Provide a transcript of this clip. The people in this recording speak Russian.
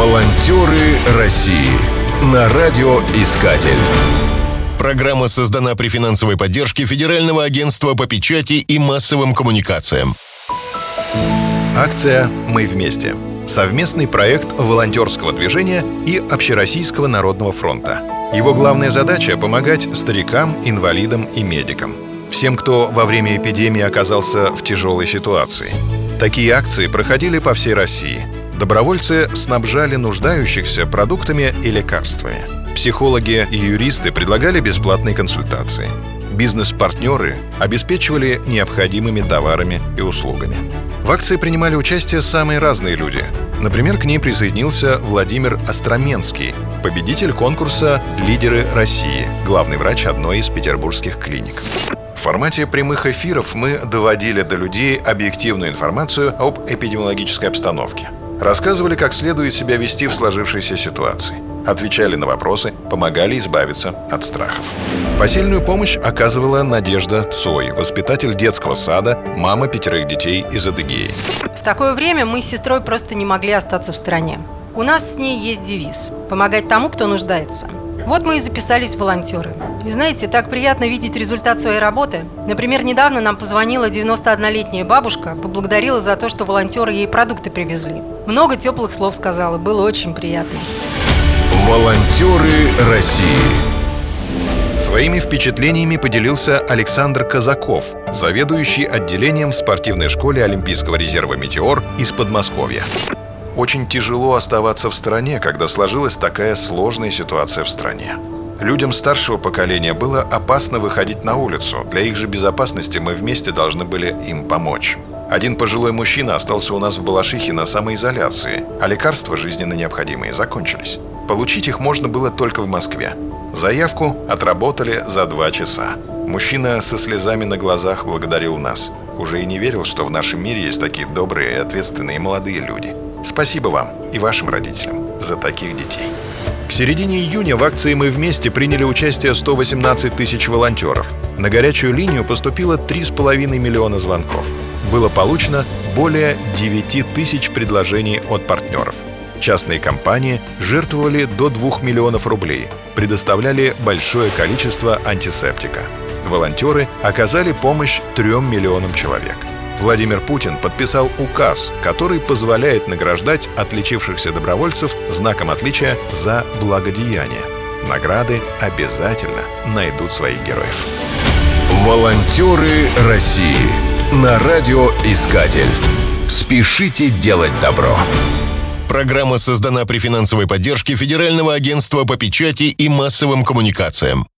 Волонтеры России на радиоискатель. Программа создана при финансовой поддержке Федерального агентства по печати и массовым коммуникациям. Акция «Мы вместе» — совместный проект волонтерского движения и Общероссийского народного фронта. Его главная задача — помогать старикам, инвалидам и медикам. Всем, кто во время эпидемии оказался в тяжелой ситуации. Такие акции проходили по всей России — Добровольцы снабжали нуждающихся продуктами и лекарствами. Психологи и юристы предлагали бесплатные консультации. Бизнес-партнеры обеспечивали необходимыми товарами и услугами. В акции принимали участие самые разные люди. Например, к ней присоединился Владимир Остроменский, победитель конкурса «Лидеры России», главный врач одной из петербургских клиник. В формате прямых эфиров мы доводили до людей объективную информацию об эпидемиологической обстановке – Рассказывали, как следует себя вести в сложившейся ситуации. Отвечали на вопросы, помогали избавиться от страхов. Посильную помощь оказывала Надежда Цой, воспитатель детского сада, мама пятерых детей из Адыгеи. В такое время мы с сестрой просто не могли остаться в стране. У нас с ней есть девиз – помогать тому, кто нуждается – вот мы и записались в волонтеры. И знаете, так приятно видеть результат своей работы. Например, недавно нам позвонила 91-летняя бабушка, поблагодарила за то, что волонтеры ей продукты привезли. Много теплых слов сказала, было очень приятно. Волонтеры России. Своими впечатлениями поделился Александр Казаков, заведующий отделением в спортивной школе Олимпийского резерва «Метеор» из Подмосковья. Очень тяжело оставаться в стране, когда сложилась такая сложная ситуация в стране. Людям старшего поколения было опасно выходить на улицу. Для их же безопасности мы вместе должны были им помочь. Один пожилой мужчина остался у нас в Балашихе на самоизоляции, а лекарства жизненно необходимые закончились. Получить их можно было только в Москве. Заявку отработали за два часа. Мужчина со слезами на глазах благодарил нас. Уже и не верил, что в нашем мире есть такие добрые и ответственные молодые люди. Спасибо вам и вашим родителям за таких детей. К середине июня в акции «Мы вместе» приняли участие 118 тысяч волонтеров. На горячую линию поступило 3,5 миллиона звонков. Было получено более 9 тысяч предложений от партнеров. Частные компании жертвовали до 2 миллионов рублей, предоставляли большое количество антисептика. Волонтеры оказали помощь 3 миллионам человек – Владимир Путин подписал указ, который позволяет награждать отличившихся добровольцев знаком отличия за благодеяние. Награды обязательно найдут своих героев. Волонтеры России на радиоискатель. Спешите делать добро. Программа создана при финансовой поддержке Федерального агентства по печати и массовым коммуникациям.